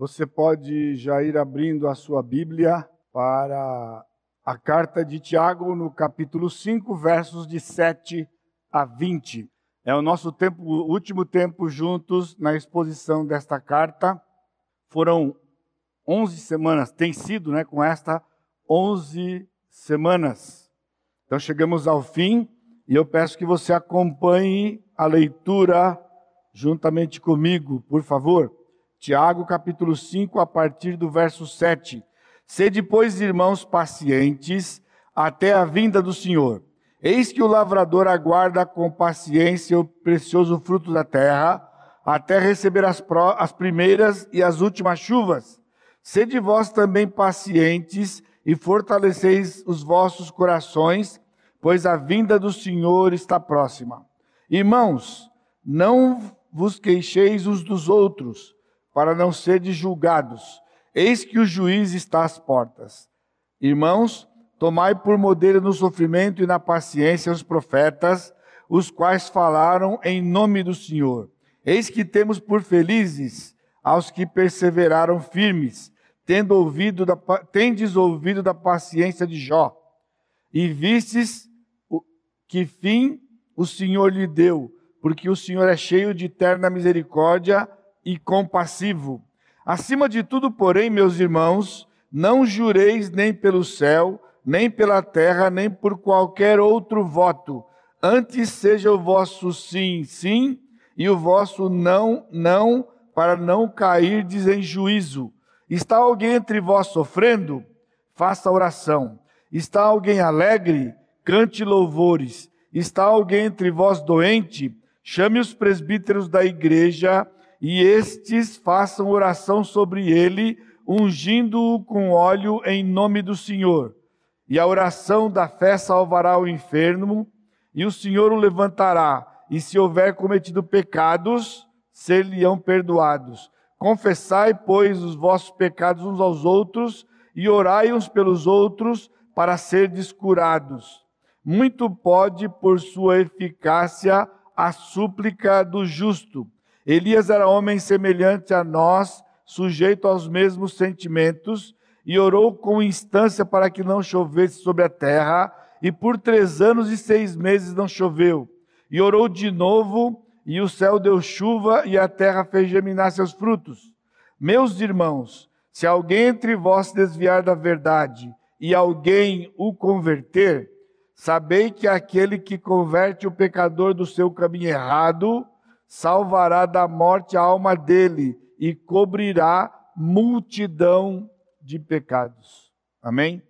Você pode já ir abrindo a sua Bíblia para a carta de Tiago, no capítulo 5, versos de 7 a 20. É o nosso tempo, último tempo juntos na exposição desta carta. Foram 11 semanas, tem sido, né, com esta 11 semanas. Então chegamos ao fim e eu peço que você acompanhe a leitura juntamente comigo, por favor. Tiago capítulo 5, a partir do verso 7. Sede, pois, irmãos, pacientes até a vinda do Senhor. Eis que o lavrador aguarda com paciência o precioso fruto da terra, até receber as, pró, as primeiras e as últimas chuvas. Sede vós também pacientes e fortaleceis os vossos corações, pois a vinda do Senhor está próxima. Irmãos, não vos queixeis uns dos outros, para não serdes julgados. Eis que o juiz está às portas. Irmãos, tomai por modelo no sofrimento e na paciência os profetas, os quais falaram em nome do Senhor. Eis que temos por felizes aos que perseveraram firmes, tendo ouvido da, tendes ouvido da paciência de Jó, e vistes que fim o Senhor lhe deu, porque o Senhor é cheio de eterna misericórdia e compassivo. Acima de tudo, porém, meus irmãos, não jureis nem pelo céu, nem pela terra, nem por qualquer outro voto. Antes seja o vosso sim, sim, e o vosso não, não, para não cairdes em juízo. Está alguém entre vós sofrendo? Faça oração. Está alguém alegre? Cante louvores. Está alguém entre vós doente? Chame os presbíteros da igreja e estes façam oração sobre ele, ungindo-o com óleo em nome do Senhor. E a oração da fé salvará o enfermo, e o Senhor o levantará, e se houver cometido pecados, ser-lhe-ão perdoados. Confessai, pois, os vossos pecados uns aos outros, e orai uns pelos outros, para serdes curados. Muito pode, por sua eficácia, a súplica do justo Elias era homem semelhante a nós, sujeito aos mesmos sentimentos, e orou com instância para que não chovesse sobre a terra, e por três anos e seis meses não choveu. E orou de novo, e o céu deu chuva, e a terra fez germinar seus frutos. Meus irmãos, se alguém entre vós desviar da verdade, e alguém o converter, sabei que aquele que converte o pecador do seu caminho errado, salvará da morte a alma dele e cobrirá multidão de pecados. Amém?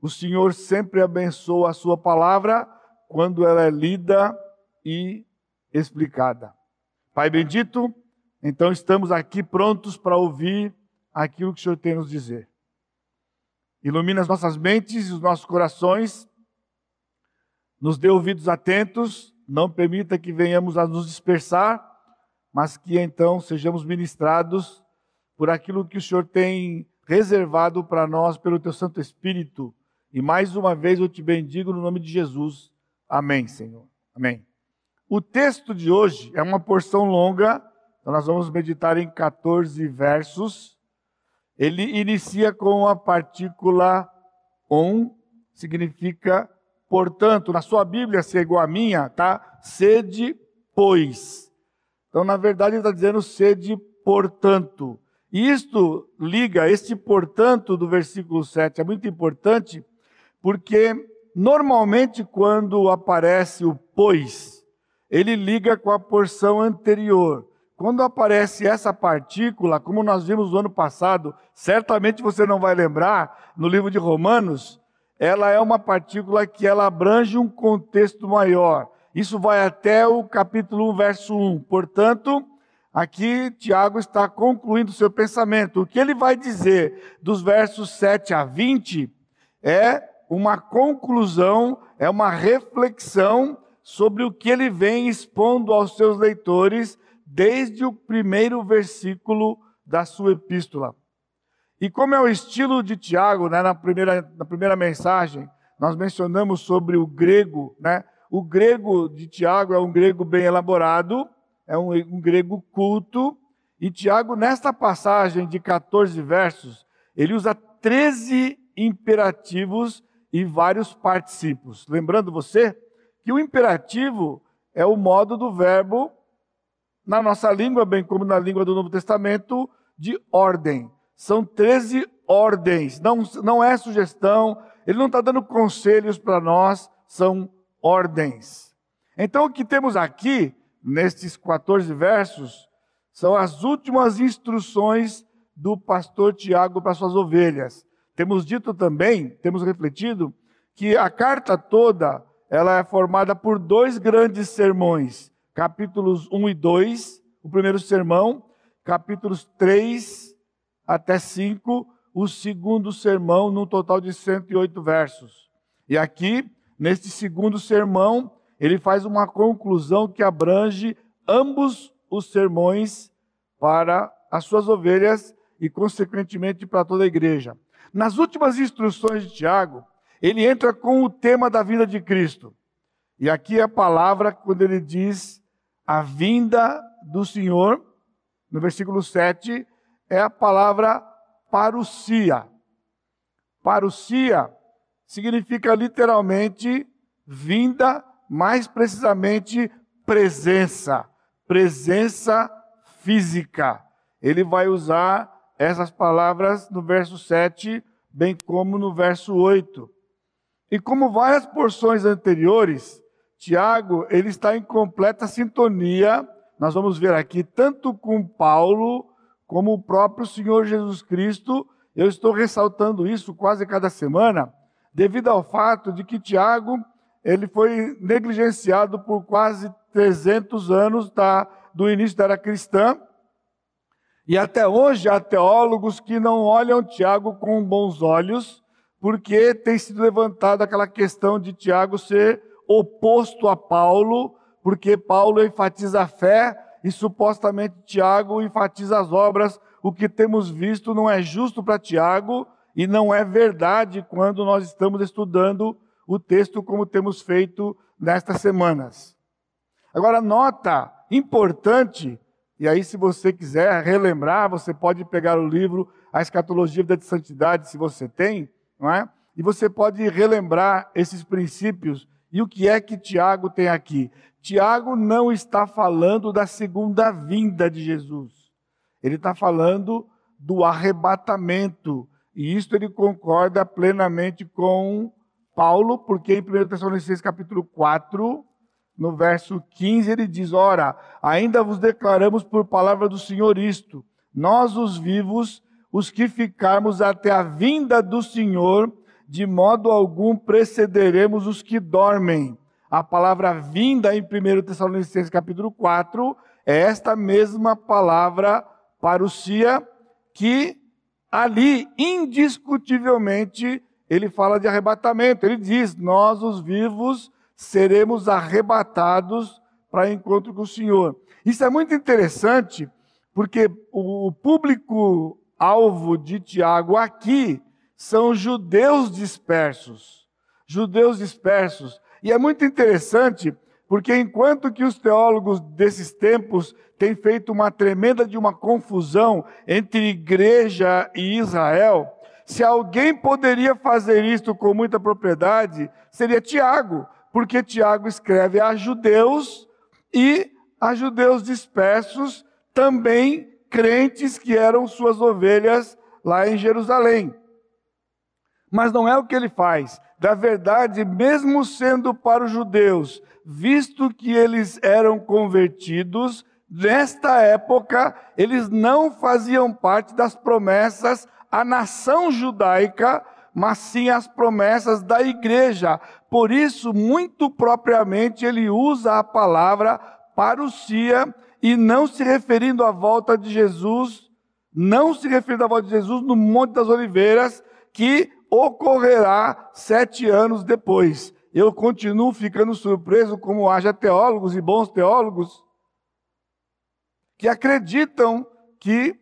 O Senhor sempre abençoa a sua palavra quando ela é lida e explicada. Pai bendito, então estamos aqui prontos para ouvir aquilo que o Senhor tem nos dizer. Ilumina as nossas mentes e os nossos corações, nos dê ouvidos atentos não permita que venhamos a nos dispersar, mas que então sejamos ministrados por aquilo que o Senhor tem reservado para nós pelo teu Santo Espírito. E mais uma vez eu te bendigo no nome de Jesus. Amém, Senhor. Amém. O texto de hoje é uma porção longa, então nós vamos meditar em 14 versos. Ele inicia com a partícula on, significa portanto, na sua Bíblia, se é igual à minha, tá? Sede, pois. Então, na verdade, ele está dizendo sede, portanto. E isto liga, este portanto do versículo 7 é muito importante, porque normalmente quando aparece o pois, ele liga com a porção anterior. Quando aparece essa partícula, como nós vimos no ano passado, certamente você não vai lembrar, no livro de Romanos, ela é uma partícula que ela abrange um contexto maior. Isso vai até o capítulo 1, verso 1. Portanto, aqui Tiago está concluindo seu pensamento. O que ele vai dizer dos versos 7 a 20 é uma conclusão, é uma reflexão sobre o que ele vem expondo aos seus leitores desde o primeiro versículo da sua epístola. E como é o estilo de Tiago, né, na, primeira, na primeira mensagem, nós mencionamos sobre o grego, né? O grego de Tiago é um grego bem elaborado, é um, um grego culto, E Tiago, nesta passagem de 14 versos, ele usa 13 imperativos e vários particípios. Lembrando você que o imperativo é o modo do verbo, na nossa língua, bem como na língua do Novo Testamento, de ordem. São 13 ordens, não, não é sugestão, ele não está dando conselhos para nós, são ordens. Então, o que temos aqui, nestes 14 versos, são as últimas instruções do pastor Tiago para suas ovelhas. Temos dito também, temos refletido, que a carta toda ela é formada por dois grandes sermões, capítulos 1 e 2, o primeiro sermão, capítulos 3 até 5, o segundo sermão, num total de 108 versos. E aqui, neste segundo sermão, ele faz uma conclusão que abrange ambos os sermões para as suas ovelhas e, consequentemente, para toda a igreja. Nas últimas instruções de Tiago, ele entra com o tema da vinda de Cristo. E aqui é a palavra, quando ele diz a vinda do Senhor, no versículo 7, é a palavra parousia. Parousia significa literalmente vinda, mais precisamente presença, presença física. Ele vai usar essas palavras no verso 7, bem como no verso 8. E como várias porções anteriores, Tiago, ele está em completa sintonia, nós vamos ver aqui, tanto com Paulo, como o próprio Senhor Jesus Cristo. Eu estou ressaltando isso quase cada semana, devido ao fato de que Tiago, ele foi negligenciado por quase 300 anos da, do início da era cristã, e até hoje há teólogos que não olham Tiago com bons olhos, porque tem sido levantada aquela questão de Tiago ser oposto a Paulo, porque Paulo enfatiza a fé e supostamente Tiago enfatiza as obras. O que temos visto não é justo para Tiago e não é verdade quando nós estamos estudando o texto como temos feito nestas semanas. Agora, nota importante, e aí, se você quiser relembrar, você pode pegar o livro A Escatologia da Santidade, se você tem, não é? E você pode relembrar esses princípios e o que é que Tiago tem aqui? Tiago não está falando da segunda vinda de Jesus. Ele está falando do arrebatamento. E isso ele concorda plenamente com Paulo, porque em 1 Tessalonicenses capítulo 4, no verso 15, ele diz: Ora, ainda vos declaramos por palavra do Senhor isto: nós, os vivos, os que ficarmos até a vinda do Senhor, de modo algum precederemos os que dormem. A palavra vinda em 1 Tessalonicenses capítulo 4 é esta mesma palavra parousia que ali indiscutivelmente ele fala de arrebatamento. Ele diz: "Nós os vivos seremos arrebatados para encontro com o Senhor". Isso é muito interessante, porque o público alvo de Tiago aqui são judeus dispersos. Judeus dispersos. E é muito interessante, porque enquanto que os teólogos desses tempos têm feito uma tremenda de uma confusão entre igreja e Israel, se alguém poderia fazer isto com muita propriedade, seria Tiago, porque Tiago escreve a judeus e a judeus dispersos, também crentes que eram suas ovelhas lá em Jerusalém. Mas não é o que ele faz. Da verdade, mesmo sendo para os judeus, visto que eles eram convertidos, nesta época, eles não faziam parte das promessas à nação judaica, mas sim as promessas da igreja. Por isso, muito propriamente, ele usa a palavra parousia e não se referindo à volta de Jesus, não se referindo à volta de Jesus no Monte das Oliveiras, que ocorrerá sete anos depois. Eu continuo ficando surpreso como haja teólogos e bons teólogos que acreditam que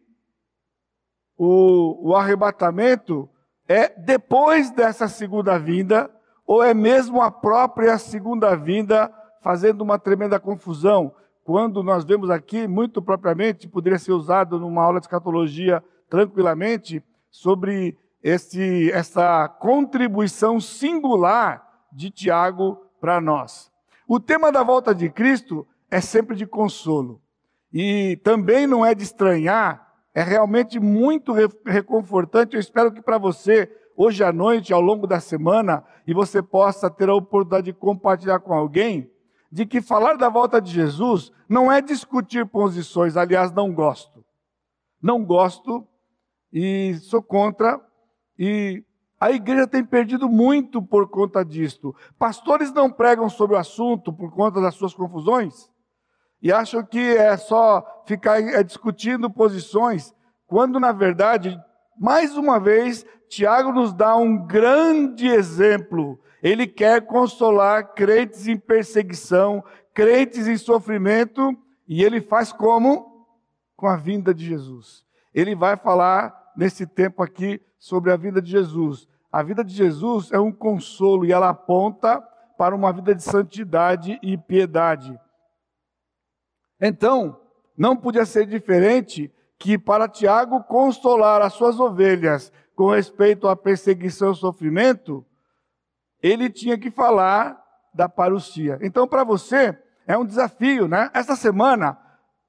o, o arrebatamento é depois dessa segunda vinda, ou é mesmo a própria segunda vinda, fazendo uma tremenda confusão. quando nós vemos aqui, muito propriamente, poderia ser usado numa aula de escatologia tranquilamente, sobre essa contribuição singular de Tiago para nós. O tema da volta de Cristo é sempre de consolo. E também não é de estranhar, é realmente muito reconfortante. Eu espero que para você, hoje à noite, ao longo da semana, e você possa ter a oportunidade de compartilhar com alguém, de que falar da volta de Jesus não é discutir posições, aliás, não gosto. Não gosto e sou contra, e a igreja tem perdido muito por conta disto. Pastores não pregam sobre o assunto por conta das suas confusões e acham que é só ficar é, discutindo posições, quando na verdade, mais uma vez, Tiago nos dá um grande exemplo. Ele quer consolar crentes em perseguição, crentes em sofrimento, e ele faz como? Com a vinda de Jesus. Ele vai falar nesse tempo aqui sobre a vida de Jesus. A vida de Jesus é um consolo e ela aponta para uma vida de santidade e piedade. Então, não podia ser diferente que para Tiago consolar as suas ovelhas com respeito à perseguição e sofrimento, ele tinha que falar da parousia. Então, para você, é um desafio, né? Esta semana,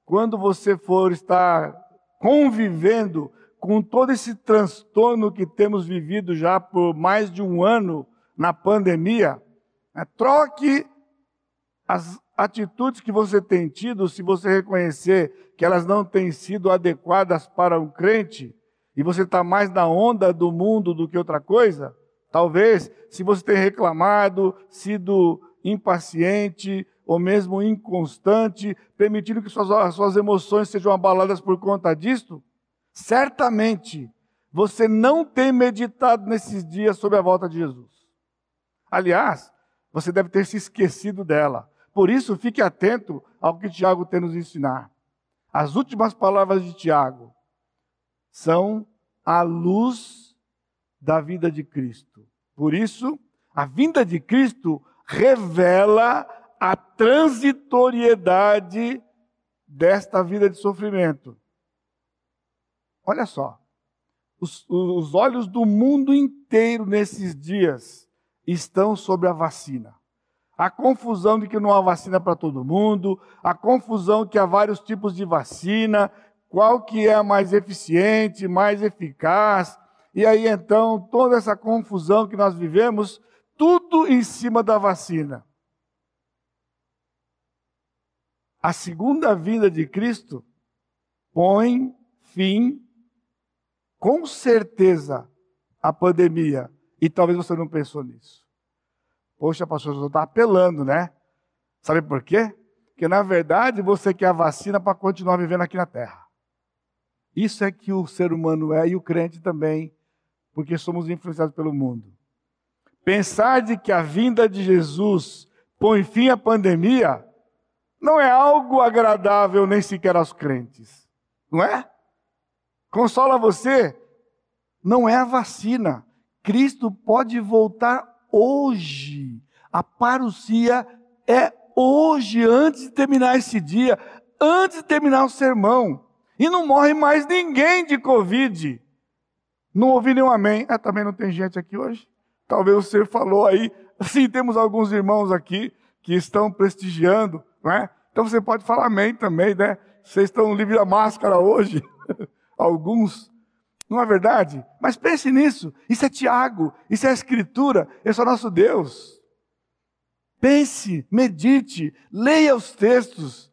quando você for estar convivendo com todo esse transtorno que temos vivido já por mais de um ano na pandemia, né, troque as atitudes que você tem tido, se você reconhecer que elas não têm sido adequadas para um crente, e você está mais na onda do mundo do que outra coisa, talvez, se você tem reclamado, sido impaciente ou mesmo inconstante, permitindo que suas, suas emoções sejam abaladas por conta disto, certamente você não tem meditado nesses dias sobre a volta de Jesus. Aliás, você deve ter se esquecido dela. Por isso, fique atento ao que Tiago tem nos ensinar. As últimas palavras de Tiago são a luz da vida de Cristo. Por isso, a vinda de Cristo revela a transitoriedade desta vida de sofrimento. Olha só, os, os olhos do mundo inteiro nesses dias estão sobre a vacina. A confusão de que não há vacina para todo mundo, a confusão que há vários tipos de vacina, qual que é a mais eficiente, mais eficaz. E aí então, toda essa confusão que nós vivemos, tudo em cima da vacina. A segunda vinda de Cristo põe fim com certeza a pandemia. E talvez você não pensou nisso. Poxa, pastor, você está apelando, né? Sabe por quê? Porque na verdade você quer a vacina para continuar vivendo aqui na terra. Isso é que o ser humano é e o crente também, porque somos influenciados pelo mundo. Pensar de que a vinda de Jesus põe fim à pandemia não é algo agradável nem sequer aos crentes, não é? Consola você, não é a vacina. Cristo pode voltar hoje. A parousia é hoje, antes de terminar esse dia, antes de terminar o sermão. E não morre mais ninguém de Covid. Não ouvi nenhum amém. Ah, também não tem gente aqui hoje? Talvez você falou aí. Sim, temos alguns irmãos aqui que estão prestigiando, não é? Então você pode falar amém também, né? Vocês estão livres da máscara hoje. alguns. Não é verdade? Mas pense nisso. Isso é Tiago, isso é a Escritura, esse é o nosso Deus. Pense, medite, leia os textos.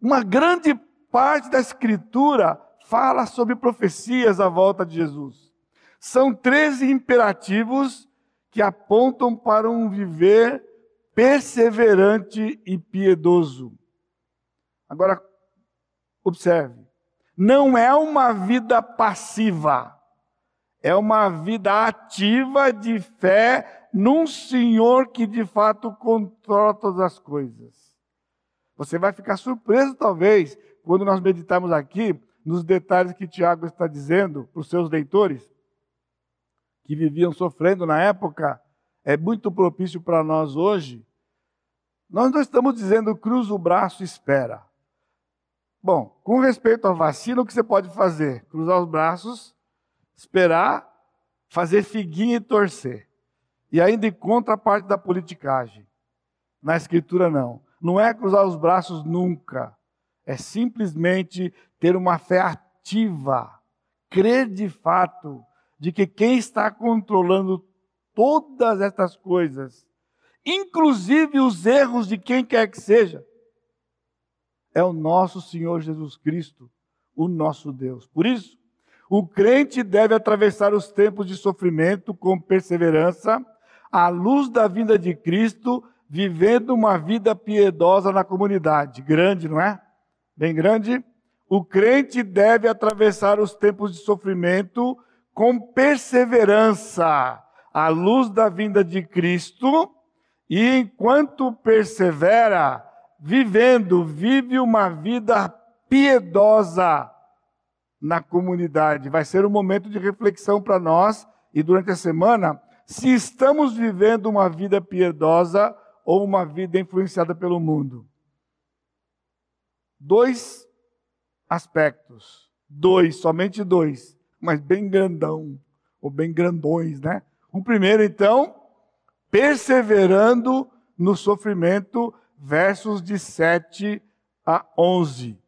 Uma grande parte da Escritura fala sobre profecias à volta de Jesus. São 13 imperativos que apontam para um viver perseverante e piedoso. Agora, observe não é uma vida passiva, é uma vida ativa de fé num Senhor que de fato controla todas as coisas. Você vai ficar surpreso, talvez, quando nós meditarmos aqui nos detalhes que Tiago está dizendo para os seus leitores, que viviam sofrendo na época, é muito propício para nós hoje. Nós não estamos dizendo cruza o braço e espera. Bom, com respeito à vacina, o que você pode fazer? Cruzar os braços, esperar, fazer figuinha e torcer. E ainda encontra a parte da politicagem. Na escritura não. Não é cruzar os braços nunca. É simplesmente ter uma fé ativa. Crer de fato de que quem está controlando todas essas coisas, inclusive os erros de quem quer que seja, é o nosso Senhor Jesus Cristo, o nosso Deus. Por isso, o crente deve atravessar os tempos de sofrimento com perseverança, à luz da vinda de Cristo, vivendo uma vida piedosa na comunidade. Grande, não é? Bem grande. O crente deve atravessar os tempos de sofrimento com perseverança, à luz da vinda de Cristo, e enquanto persevera, vivendo, vive uma vida piedosa na comunidade. Vai ser um momento de reflexão para nós e durante a semana, se estamos vivendo uma vida piedosa ou uma vida influenciada pelo mundo. Dois aspectos, dois, somente dois, mas bem grandão, ou bem grandões, né? O primeiro, então, perseverando no sofrimento, versos de 7 a 11.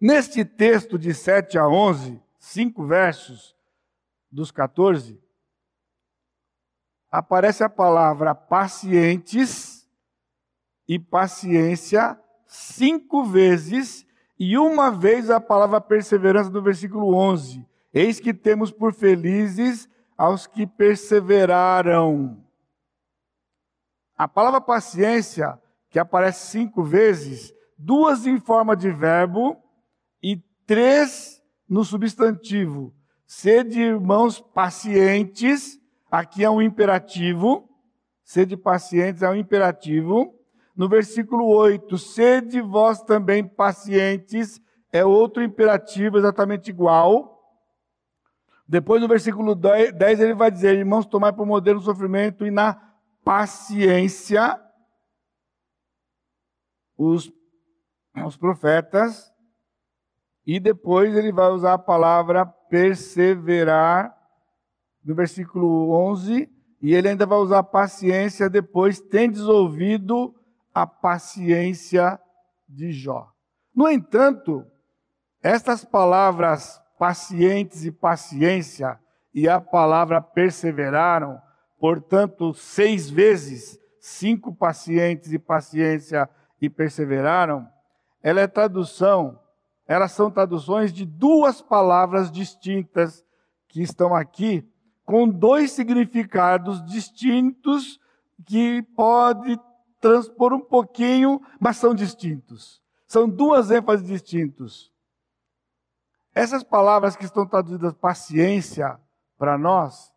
Neste texto de 7 a 11, cinco versos dos 14, aparece a palavra pacientes e paciência cinco vezes e uma vez a palavra perseverança do versículo 11. Eis que temos por felizes aos que perseveraram. A palavra paciência, que aparece cinco vezes, duas em forma de verbo e três no substantivo. Sede irmãos pacientes, aqui é um imperativo. Sede pacientes é um imperativo. No versículo 8, sede vós também pacientes, é outro imperativo exatamente igual. Depois, no versículo 10, ele vai dizer: Irmãos, tomai por modelo o sofrimento e na paciência os, os profetas. E depois ele vai usar a palavra perseverar, no versículo 11. E ele ainda vai usar paciência depois, tendes ouvido a paciência de Jó. No entanto, estas palavras pacientes e paciência, e a palavra perseveraram, portanto, seis vezes, cinco pacientes e paciência e perseveraram, ela é tradução, elas são traduções de duas palavras distintas que estão aqui, com dois significados distintos que pode transpor um pouquinho, mas são distintos. São duas ênfases distintas. Essas palavras que estão traduzidas paciência para nós,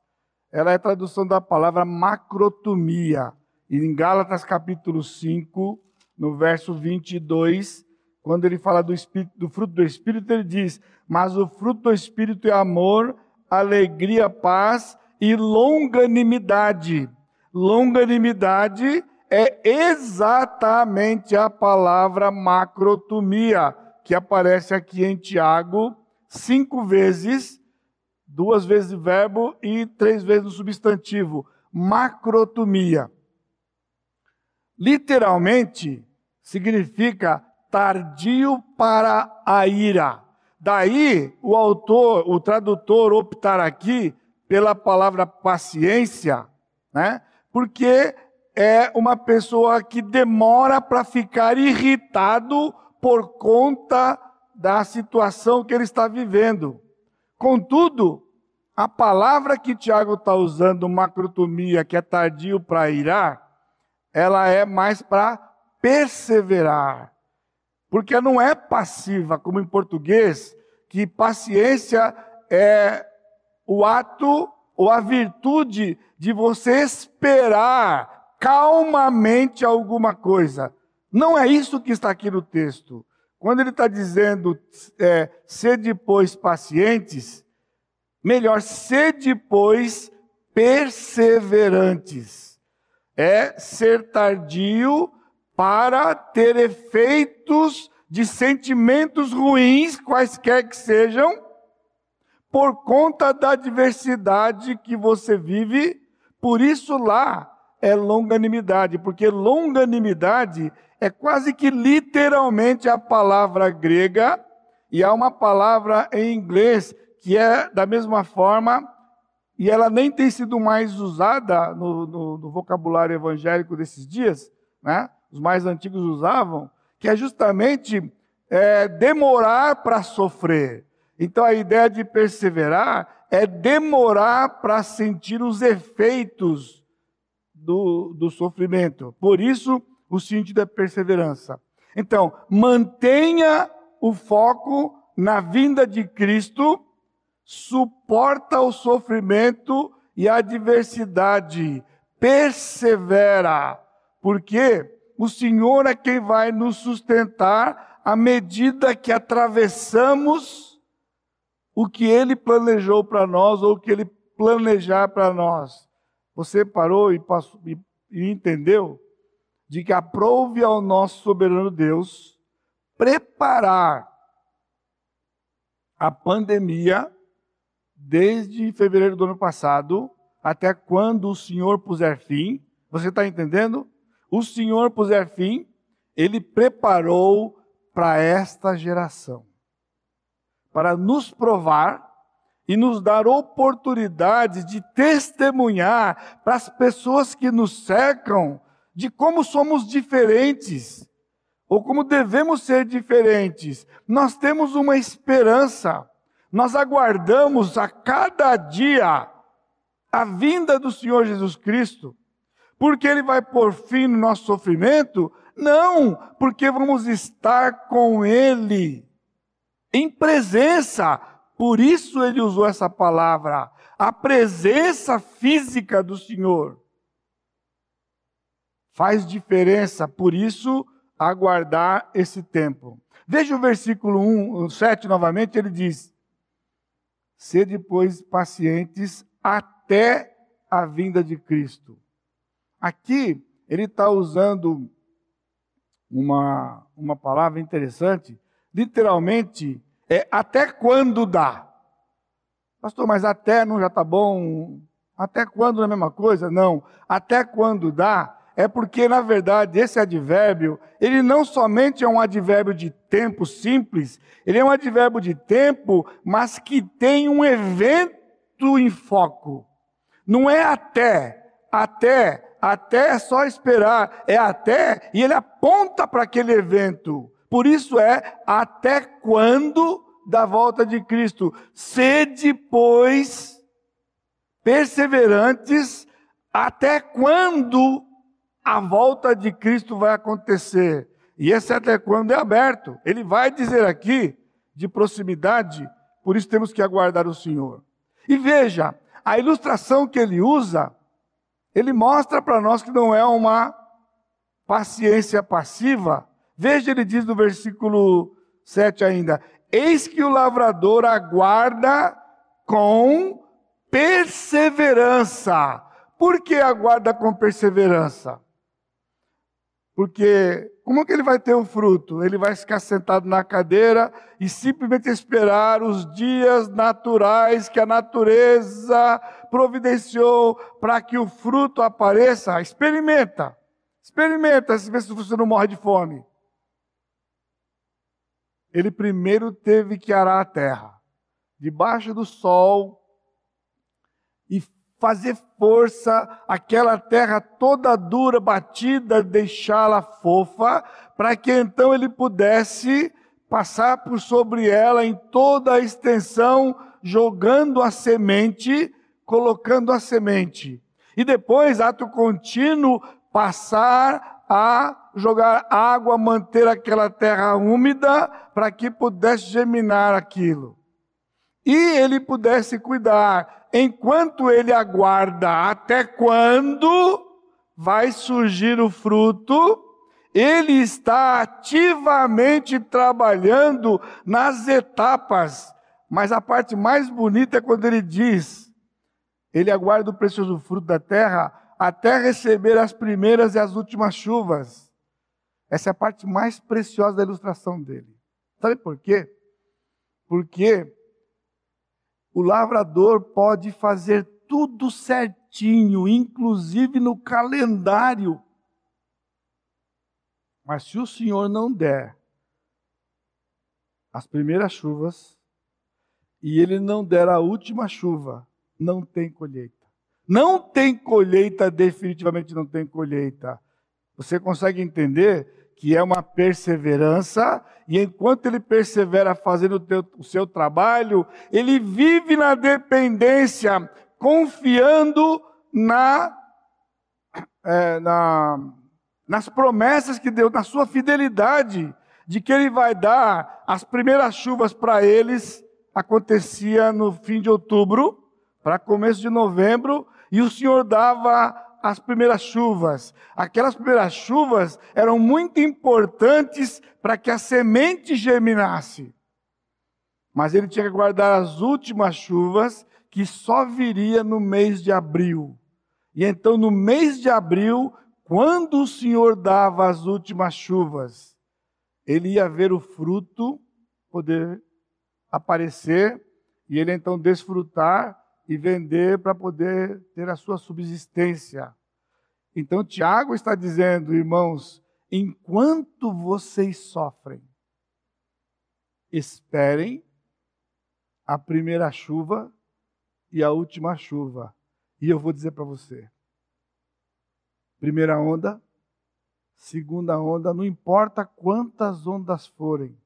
ela é tradução da palavra macrotomia. E em Gálatas capítulo 5, no verso 22, quando ele fala do, espírito, do fruto do Espírito, ele diz: Mas o fruto do Espírito é amor, alegria, paz e longanimidade. Longanimidade é exatamente a palavra macrotomia, que aparece aqui em Tiago cinco vezes, duas vezes o verbo e três vezes o substantivo, macrotomia. Literalmente significa tardio para a ira. Daí o autor, o tradutor optar aqui pela palavra paciência, né? Porque é uma pessoa que demora para ficar irritado por conta da situação que ele está vivendo. Contudo, a palavra que Tiago está usando, macrotomia, que é tardio para irar, ela é mais para perseverar. Porque não é passiva, como em português, que paciência é o ato ou a virtude de você esperar calmamente alguma coisa. Não é isso que está aqui no texto. Quando ele está dizendo é, ser depois pacientes, melhor ser depois perseverantes. é ser tardio para ter efeitos de sentimentos ruins, quaisquer que sejam, por conta da adversidade que você vive. Por isso lá é longanimidade, porque longanimidade é quase que literalmente a palavra grega, e há uma palavra em inglês que é da mesma forma, e ela nem tem sido mais usada no, no, no vocabulário evangélico desses dias, né? os mais antigos usavam, que é justamente é, demorar para sofrer. Então a ideia de perseverar é demorar para sentir os efeitos do, do sofrimento. Por isso, o sentido é perseverança. Então, mantenha o foco na vinda de Cristo, suporta o sofrimento e a adversidade, persevera, porque o Senhor é quem vai nos sustentar à medida que atravessamos o que Ele planejou para nós ou o que Ele planejar para nós. Você parou e, passou, e, e entendeu de que aprove ao nosso soberano Deus preparar a pandemia desde fevereiro do ano passado até quando o Senhor puser fim. Você está entendendo? O Senhor puser fim, ele preparou para esta geração para nos provar e nos dar oportunidade de testemunhar para as pessoas que nos cercam de como somos diferentes, ou como devemos ser diferentes. Nós temos uma esperança, nós aguardamos a cada dia a vinda do Senhor Jesus Cristo, porque Ele vai pôr fim no nosso sofrimento? Não, porque vamos estar com Ele, em presença. Por isso Ele usou essa palavra, a presença física do Senhor faz diferença, por isso, aguardar esse tempo. Veja o versículo 1, 7 novamente, ele diz: Sede, pois, pacientes até a vinda de Cristo. Aqui, ele está usando uma, uma palavra interessante, literalmente, é até quando dá. Pastor, mas até não já está bom? Até quando é a mesma coisa? Não. Até quando dá é porque, na verdade, esse advérbio, ele não somente é um advérbio de tempo simples, ele é um advérbio de tempo, mas que tem um evento em foco. Não é até, até, até é só esperar, é até, e ele aponta para aquele evento. Por isso é até quando da volta de Cristo. Sede, pois, perseverantes, até quando a volta de Cristo vai acontecer. E esse até quando é aberto. Ele vai dizer aqui de proximidade, por isso temos que aguardar o Senhor. E veja, a ilustração que ele usa, ele mostra para nós que não é uma paciência passiva. Veja, ele diz no versículo 7 ainda: Eis que o lavrador aguarda com perseverança. Por que aguarda com perseverança? Porque como que ele vai ter o fruto? Ele vai ficar sentado na cadeira e simplesmente esperar os dias naturais que a natureza providenciou para que o fruto apareça? Experimenta. Experimenta, se você não morre de fome. Ele primeiro teve que arar a terra, debaixo do sol, e fazer força, aquela terra toda dura, batida, deixá-la fofa, para que então ele pudesse passar por sobre ela em toda a extensão, jogando a semente, colocando a semente. E depois, ato contínuo, passar a jogar água, manter aquela terra úmida, para que pudesse germinar aquilo. E ele pudesse cuidar enquanto ele aguarda até quando vai surgir o fruto, ele está ativamente trabalhando nas etapas. Mas a parte mais bonita é quando ele diz: ele aguarda o precioso fruto da terra até receber as primeiras e as últimas chuvas. Essa é a parte mais preciosa da ilustração dele. Sabe por quê? Porque o lavrador pode fazer tudo certinho, inclusive no calendário. Mas se o Senhor não der as primeiras chuvas e ele não der a última chuva, não tem colheita. Não tem colheita, definitivamente não tem colheita. Você consegue entender que é uma perseverança, e enquanto ele persevera fazendo o, teu, o seu trabalho, ele vive na dependência, confiando na, é, na, nas promessas que Deus, na sua fidelidade, de que ele vai dar. As primeiras chuvas para eles, acontecia no fim de outubro, para começo de novembro, e o Senhor dava as primeiras chuvas. Aquelas primeiras chuvas eram muito importantes para que a semente germinasse. Mas ele tinha que guardar as últimas chuvas, que só viria no mês de abril. E então, no mês de abril, quando o Senhor dava as últimas chuvas, ele ia ver o fruto poder aparecer e ele então desfrutar e vender para poder ter a sua subsistência. Então, Tiago está dizendo, irmãos, enquanto vocês sofrem, esperem a primeira chuva e a última chuva. E eu vou dizer para você: primeira onda, segunda onda, não importa quantas ondas forem,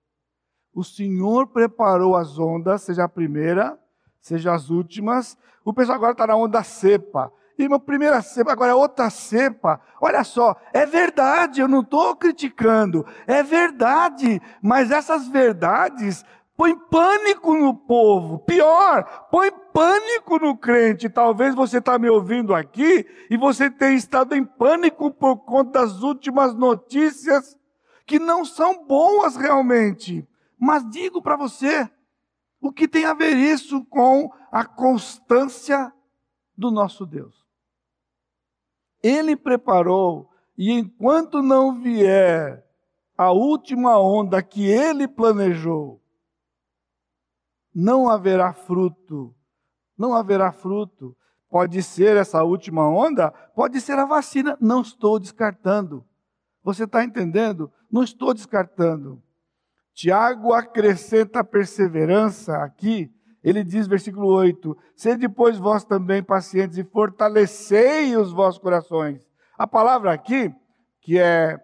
o Senhor preparou as ondas, seja a primeira, seja as últimas. O pessoal agora está na onda cepa. Irmão, primeira cepa, agora é outra cepa. Olha só, é verdade, eu não estou criticando, é verdade, mas essas verdades põem pânico no povo. Pior, põe pânico no crente. Talvez você está me ouvindo aqui e você tenha estado em pânico por conta das últimas notícias que não são boas realmente. Mas digo para você, o que tem a ver isso com a constância do nosso Deus? Ele preparou, e enquanto não vier a última onda que ele planejou, não haverá fruto. Não haverá fruto. Pode ser essa última onda, pode ser a vacina. Não estou descartando. Você está entendendo? Não estou descartando. Tiago acrescenta perseverança aqui. Ele diz, versículo 8: Sede, depois vós também pacientes e fortalecei os vossos corações. A palavra aqui, que é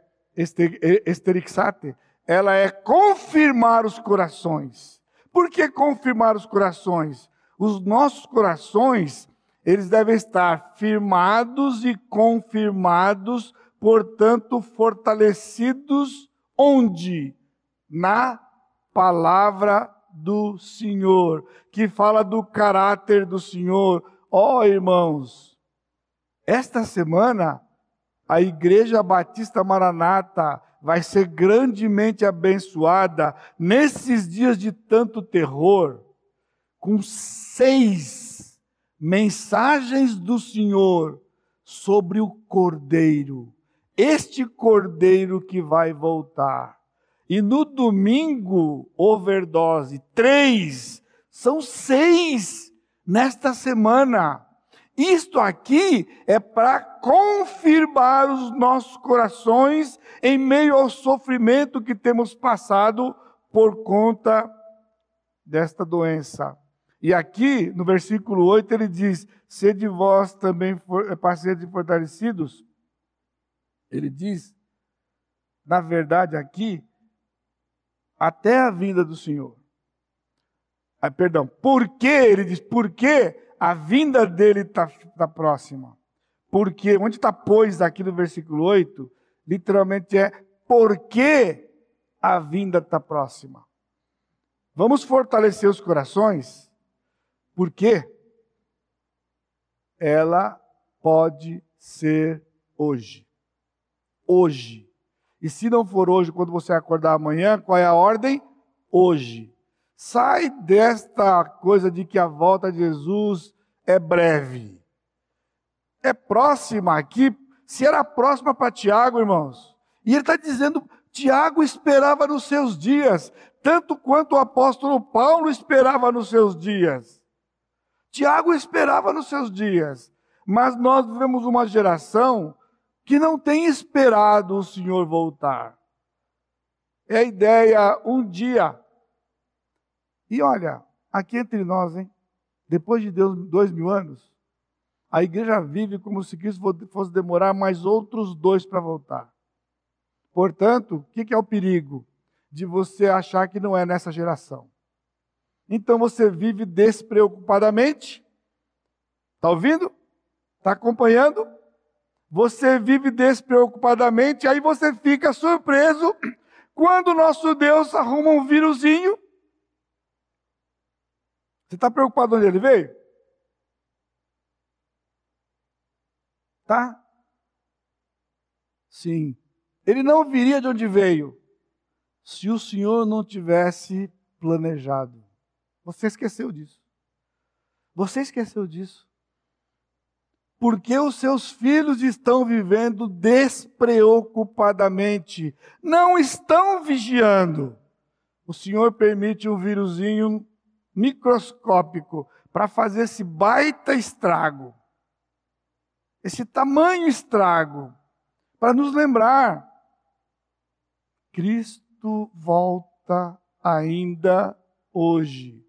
esterixate, ela é confirmar os corações. Por que confirmar os corações? Os nossos corações, eles devem estar firmados e confirmados, portanto, fortalecidos onde? Na palavra do Senhor, que fala do caráter do Senhor. Ó oh, irmãos, esta semana a Igreja Batista Maranata vai ser grandemente abençoada nesses dias de tanto terror, com seis mensagens do Senhor sobre o Cordeiro, este Cordeiro que vai voltar. E no domingo, overdose. Três. São seis nesta semana. Isto aqui é para confirmar os nossos corações em meio ao sofrimento que temos passado por conta desta doença. E aqui, no versículo 8, ele diz: Sede vós também pacientes e fortalecidos. Ele diz, na verdade, aqui, até a vinda do Senhor. Ah, perdão, por que, ele diz, por que a vinda dele está tá próxima? Porque, onde está pois aqui no versículo 8, literalmente é porque a vinda está próxima. Vamos fortalecer os corações, porque ela pode ser hoje. Hoje. E se não for hoje, quando você acordar amanhã, qual é a ordem? Hoje. Sai desta coisa de que a volta de Jesus é breve. é próxima aqui, se era próxima para Tiago, irmãos. E ele está dizendo, Tiago esperava nos seus dias, tanto quanto o apóstolo Paulo esperava nos seus dias. Tiago esperava nos seus dias, mas nós vivemos uma geração que não tem esperado o Senhor voltar. É a ideia um dia. E olha, aqui entre nós, hein? Depois de Deus, dois mil anos, a igreja vive como se Cristo fosse demorar mais outros dois para voltar. Portanto, o que é o perigo? De você achar que não é nessa geração. Então você vive despreocupadamente. Está ouvindo? Está acompanhando? Você vive despreocupadamente, aí você fica surpreso quando o nosso Deus arruma um vírusinho. Você está preocupado onde ele veio? Tá? Sim. Ele não viria de onde veio se o Senhor não tivesse planejado. Você esqueceu disso. Você esqueceu disso porque os seus filhos estão vivendo despreocupadamente, não estão vigiando. O Senhor permite um vírusinho microscópico para fazer esse baita estrago, esse tamanho estrago, para nos lembrar: Cristo volta ainda hoje.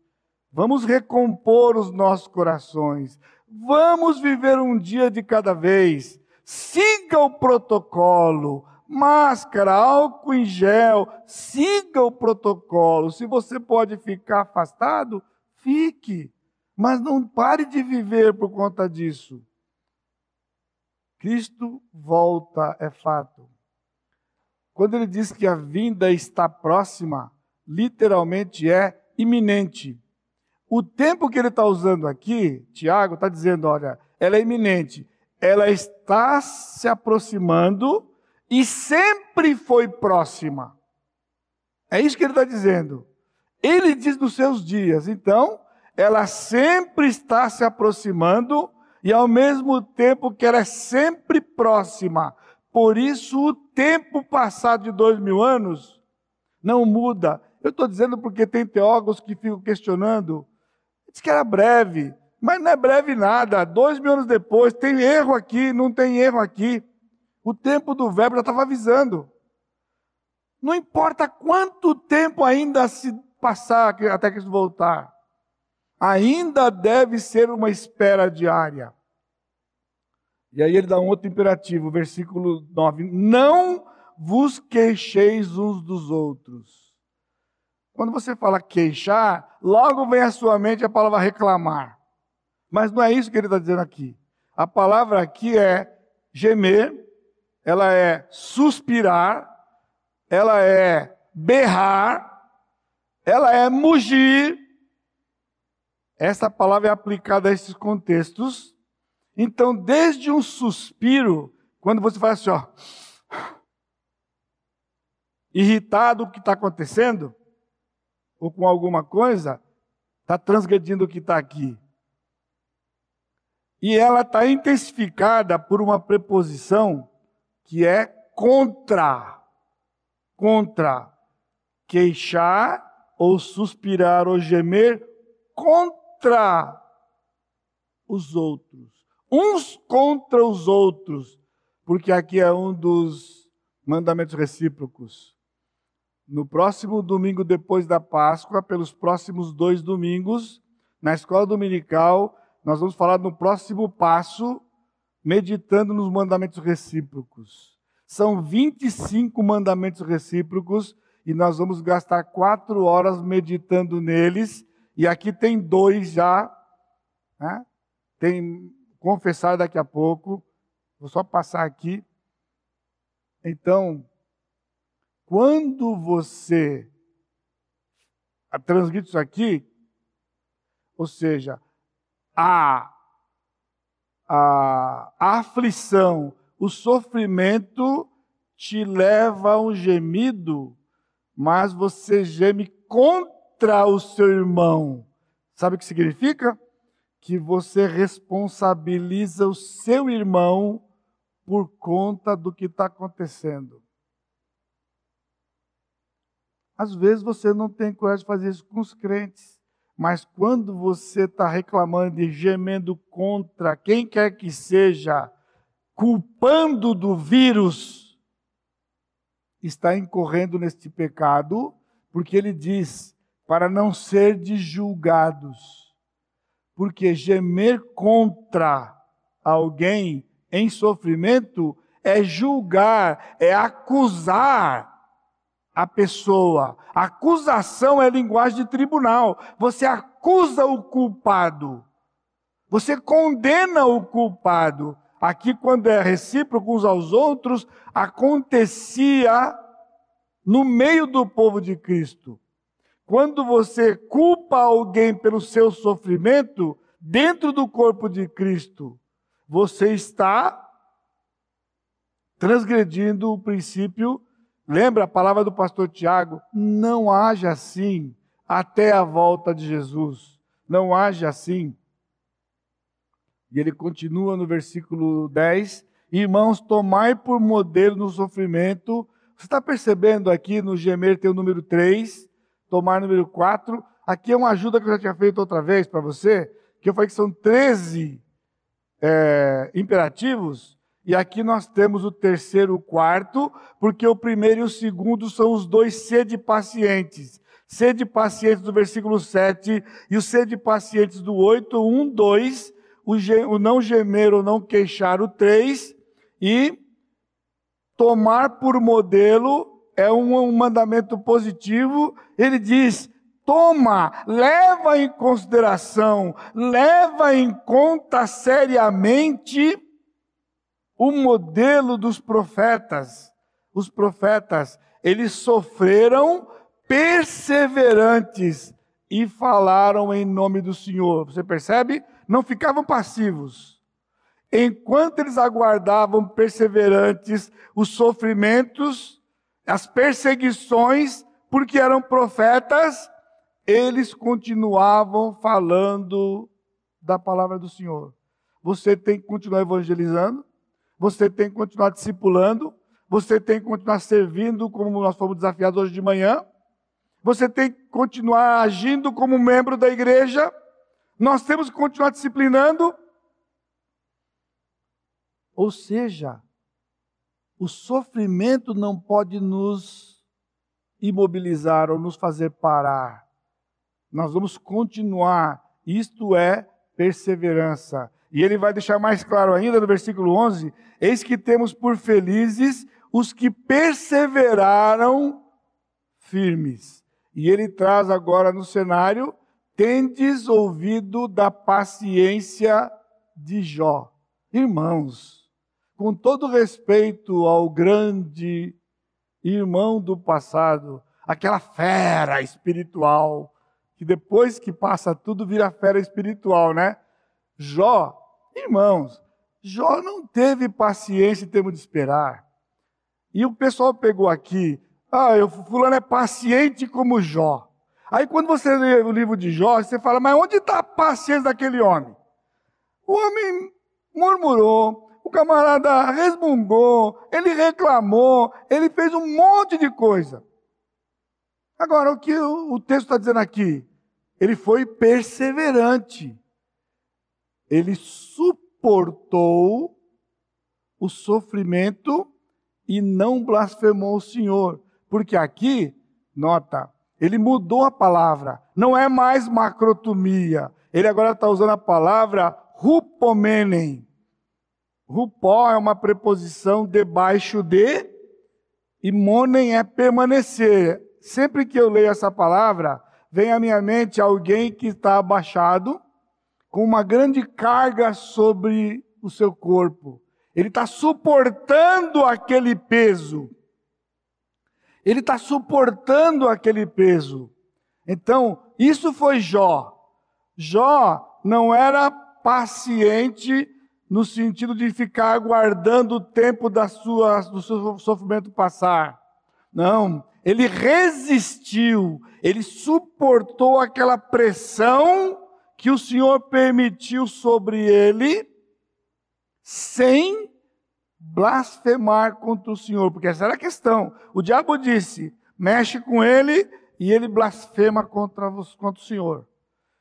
Vamos recompor os nossos corações. Vamos viver um dia de cada vez. Siga o protocolo. Máscara, álcool em gel, siga o protocolo. Se você pode ficar afastado, fique. Mas não pare de viver por conta disso. Cristo volta, é fato. Quando ele diz que a vinda está próxima, literalmente é iminente. O tempo que ele está usando aqui, Tiago está dizendo: olha, ela é iminente, ela está se aproximando e sempre foi próxima. É isso que ele está dizendo. Ele diz nos seus dias, então, ela sempre está se aproximando e ao mesmo tempo que ela é sempre próxima. Por isso, o tempo passado de dois mil anos não muda. Eu estou dizendo porque tem teólogos que ficam questionando Diz que era breve, mas não é breve nada. Dois mil anos depois, tem erro aqui, não tem erro aqui. O tempo do verbo já estava avisando. Não importa quanto tempo ainda se passar até que isso voltar, ainda deve ser uma espera diária. E aí ele dá um outro imperativo, versículo 9: Não vos queixeis uns dos outros quando você fala queixar, logo vem à sua mente a palavra reclamar. Mas não é isso que ele está dizendo aqui. A palavra aqui é gemer, ela é suspirar, ela é berrar, ela é mugir. Essa palavra é aplicada a esses contextos. Então, desde um suspiro, quando você faz assim, ó, irritado o que está acontecendo, ou com alguma coisa, está transgredindo o que está aqui. E ela está intensificada por uma preposição que é contra. Contra. Queixar ou suspirar ou gemer contra os outros. Uns contra os outros. Porque aqui é um dos mandamentos recíprocos no próximo domingo depois da Páscoa, pelos próximos dois domingos, na escola dominical, nós vamos falar no próximo passo, meditando nos mandamentos recíprocos. São 25 mandamentos recíprocos e nós vamos gastar quatro horas meditando neles. E aqui tem dois já, né? tem confessar daqui a pouco. Vou só passar aqui. Então, quando você transgride isso aqui, ou seja, a, a, a aflição, o sofrimento te leva a um gemido, mas você geme contra o seu irmão. Sabe o que significa? que você responsabiliza o seu irmão por conta do que está acontecendo. Às vezes você não tem coragem de fazer isso com os crentes, mas quando você está reclamando e gemendo contra quem quer que seja, culpando do vírus, está incorrendo neste pecado, porque ele diz: para não ser julgados. Porque gemer contra alguém em sofrimento é julgar, é acusar a pessoa. acusação é linguagem de tribunal. Você acusa o culpado. Você condena o culpado. Aqui, quando é recíproco uns aos outros, acontecia no meio do povo de Cristo. Quando você culpa alguém pelo seu sofrimento, dentro do corpo de Cristo, você está transgredindo o princípio. Lembra a palavra do pastor Tiago? Não haja assim até a volta de Jesus. Não haja assim. E ele continua no versículo 10: Irmãos, tomai por modelo no sofrimento. Você está percebendo aqui no gemer tem o número 3 tomar número 4. Aqui é uma ajuda que eu já tinha feito outra vez para você, que eu falei que são 13 é, imperativos, e aqui nós temos o terceiro e o quarto, porque o primeiro e o segundo são os dois sede pacientes. Sede pacientes do versículo 7 e o sede pacientes do 8, 1, 2, o, não gemer ou não queixar o 3, e tomar por modelo é um, um mandamento positivo, ele diz: toma, leva em consideração, leva em conta seriamente o modelo dos profetas. Os profetas, eles sofreram perseverantes e falaram em nome do Senhor. Você percebe? Não ficavam passivos. Enquanto eles aguardavam perseverantes os sofrimentos, as perseguições, porque eram profetas, eles continuavam falando da palavra do Senhor. Você tem que continuar evangelizando, você tem que continuar discipulando, você tem que continuar servindo, como nós fomos desafiados hoje de manhã, você tem que continuar agindo como membro da igreja, nós temos que continuar disciplinando. Ou seja, o sofrimento não pode nos imobilizar ou nos fazer parar. Nós vamos continuar. Isto é perseverança. E ele vai deixar mais claro ainda no versículo 11: Eis que temos por felizes os que perseveraram firmes. E ele traz agora no cenário: tendes ouvido da paciência de Jó. Irmãos, com todo respeito ao grande irmão do passado, aquela fera espiritual, que depois que passa tudo vira fera espiritual, né? Jó, irmãos, Jó não teve paciência em termos de esperar. E o pessoal pegou aqui, ah, eu, fulano é paciente como Jó. Aí quando você lê o livro de Jó, você fala, mas onde está a paciência daquele homem? O homem murmurou, o camarada resmungou, ele reclamou, ele fez um monte de coisa. Agora, o que o texto está dizendo aqui? Ele foi perseverante. Ele suportou o sofrimento e não blasfemou o Senhor. Porque aqui, nota, ele mudou a palavra. Não é mais macrotomia. Ele agora está usando a palavra rupomenem. Rupó é uma preposição debaixo de, e monem é permanecer. Sempre que eu leio essa palavra, vem à minha mente alguém que está abaixado, com uma grande carga sobre o seu corpo. Ele está suportando aquele peso. Ele está suportando aquele peso. Então, isso foi Jó. Jó não era paciente no sentido de ficar aguardando o tempo da sua, do seu sofrimento passar. Não, ele resistiu, ele suportou aquela pressão que o Senhor permitiu sobre ele, sem blasfemar contra o Senhor, porque essa era a questão. O diabo disse: mexe com ele e ele blasfema contra, contra o Senhor.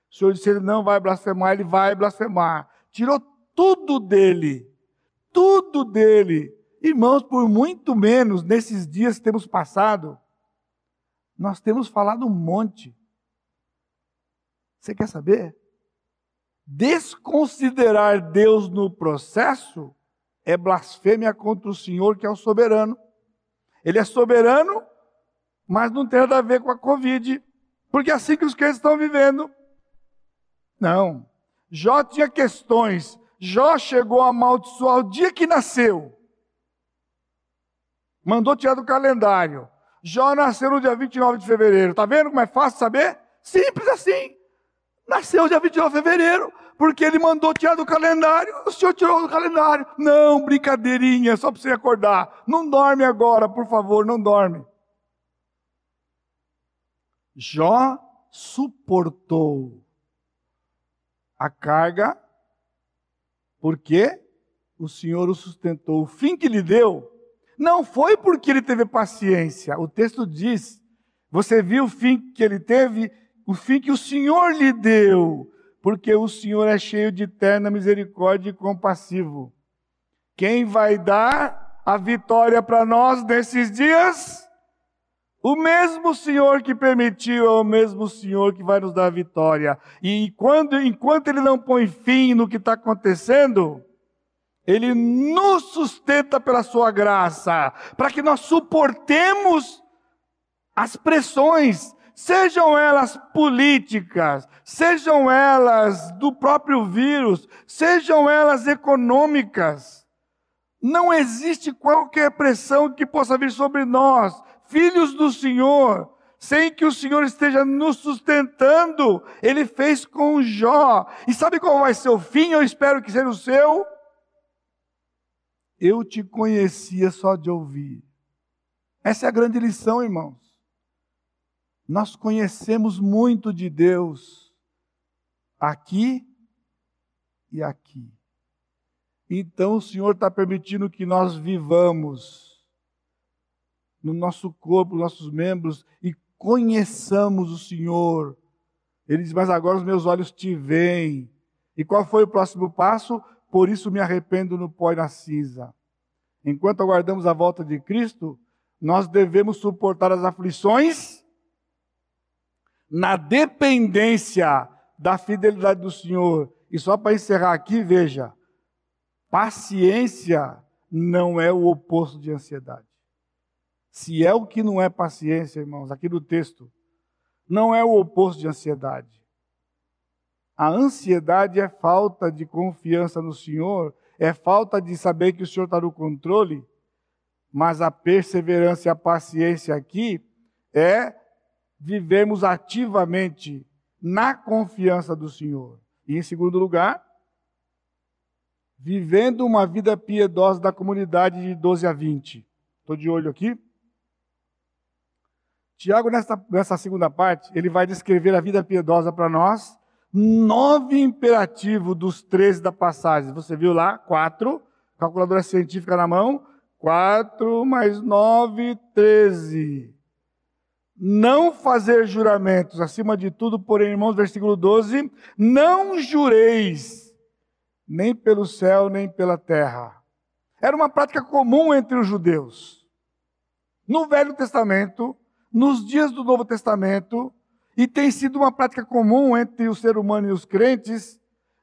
O Senhor disse: ele não vai blasfemar, ele vai blasfemar. Tirou tudo dele, tudo dele. Irmãos, por muito menos nesses dias que temos passado, nós temos falado um monte. Você quer saber? Desconsiderar Deus no processo é blasfêmia contra o Senhor, que é o soberano. Ele é soberano, mas não tem nada a ver com a Covid, porque é assim que os crentes estão vivendo. Não. Jó tinha questões. Jó chegou a amaldiçoar o dia que nasceu. Mandou tirar do calendário. Jó nasceu no dia 29 de fevereiro. Está vendo como é fácil saber? Simples assim. Nasceu dia 29 de fevereiro porque ele mandou tirar do calendário, o senhor tirou do calendário. Não, brincadeirinha, só para você acordar. Não dorme agora, por favor, não dorme. Jó suportou a carga, porque o Senhor o sustentou. O fim que lhe deu não foi porque ele teve paciência. O texto diz: você viu o fim que ele teve, o fim que o Senhor lhe deu porque o Senhor é cheio de eterna misericórdia e compassivo. Quem vai dar a vitória para nós nesses dias? O mesmo Senhor que permitiu é o mesmo Senhor que vai nos dar a vitória. E quando, enquanto Ele não põe fim no que está acontecendo, Ele nos sustenta pela Sua graça, para que nós suportemos as pressões, sejam elas políticas, sejam elas do próprio vírus, sejam elas econômicas. Não existe qualquer pressão que possa vir sobre nós, filhos do Senhor, sem que o Senhor esteja nos sustentando. Ele fez com Jó. E sabe qual vai ser o fim? Eu espero que seja o seu. Eu te conhecia só de ouvir. Essa é a grande lição, irmãos. Nós conhecemos muito de Deus aqui e aqui. Então o Senhor está permitindo que nós vivamos no nosso corpo, nossos membros e conheçamos o Senhor. Ele diz: Mas agora os meus olhos te veem. E qual foi o próximo passo? Por isso me arrependo no pó e na cinza. Enquanto aguardamos a volta de Cristo, nós devemos suportar as aflições na dependência da fidelidade do Senhor. E só para encerrar aqui, veja: paciência não é o oposto de ansiedade. Se é o que não é paciência, irmãos, aqui no texto, não é o oposto de ansiedade. A ansiedade é falta de confiança no Senhor, é falta de saber que o Senhor está no controle, mas a perseverança e a paciência aqui é vivemos ativamente na confiança do Senhor. E em segundo lugar, vivendo uma vida piedosa da comunidade de 12 a 20. Estou de olho aqui. Tiago, nessa, nessa segunda parte, ele vai descrever a vida piedosa para nós. Nove imperativos dos 13 da passagem. Você viu lá? Quatro. Calculadora científica na mão. Quatro mais nove, treze não fazer juramentos, acima de tudo, porém, irmãos, versículo 12, não jureis, nem pelo céu, nem pela terra. Era uma prática comum entre os judeus. No Velho Testamento, nos dias do Novo Testamento, e tem sido uma prática comum entre o ser humano e os crentes,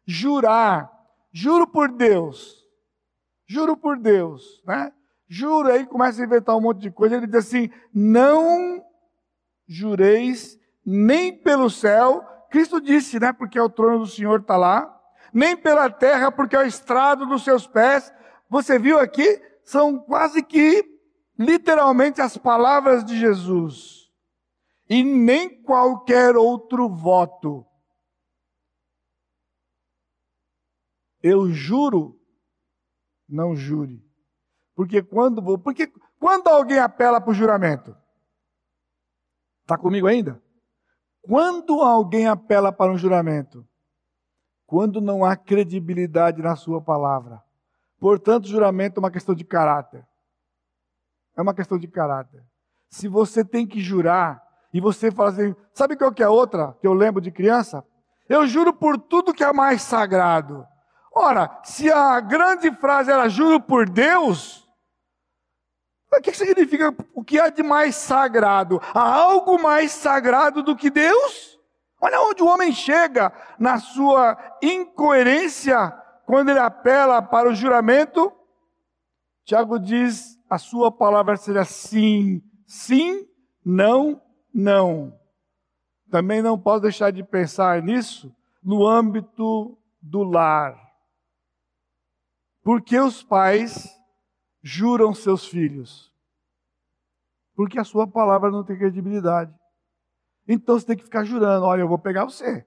jurar. Juro por Deus. Juro por Deus, né? Juro aí, começa a inventar um monte de coisa. Ele diz assim: não jureis nem pelo céu, Cristo disse, né? Porque o trono do Senhor está lá, nem pela terra, porque é o estrado dos seus pés. Você viu aqui? São quase que literalmente as palavras de Jesus. E nem qualquer outro voto. Eu juro, não jure. Porque quando, porque quando alguém apela para o juramento? Está comigo ainda? Quando alguém apela para um juramento, quando não há credibilidade na sua palavra. Portanto, juramento é uma questão de caráter. É uma questão de caráter. Se você tem que jurar e você fala assim, sabe qual que é outra que eu lembro de criança? Eu juro por tudo que é mais sagrado. Ora, se a grande frase era juro por Deus, o que significa o que há de mais sagrado? Há algo mais sagrado do que Deus? Olha onde o homem chega na sua incoerência quando ele apela para o juramento. Tiago diz: a sua palavra será sim, sim, não, não. Também não posso deixar de pensar nisso no âmbito do lar. Por que os pais juram seus filhos? Porque a sua palavra não tem credibilidade. Então você tem que ficar jurando: olha, eu vou pegar você.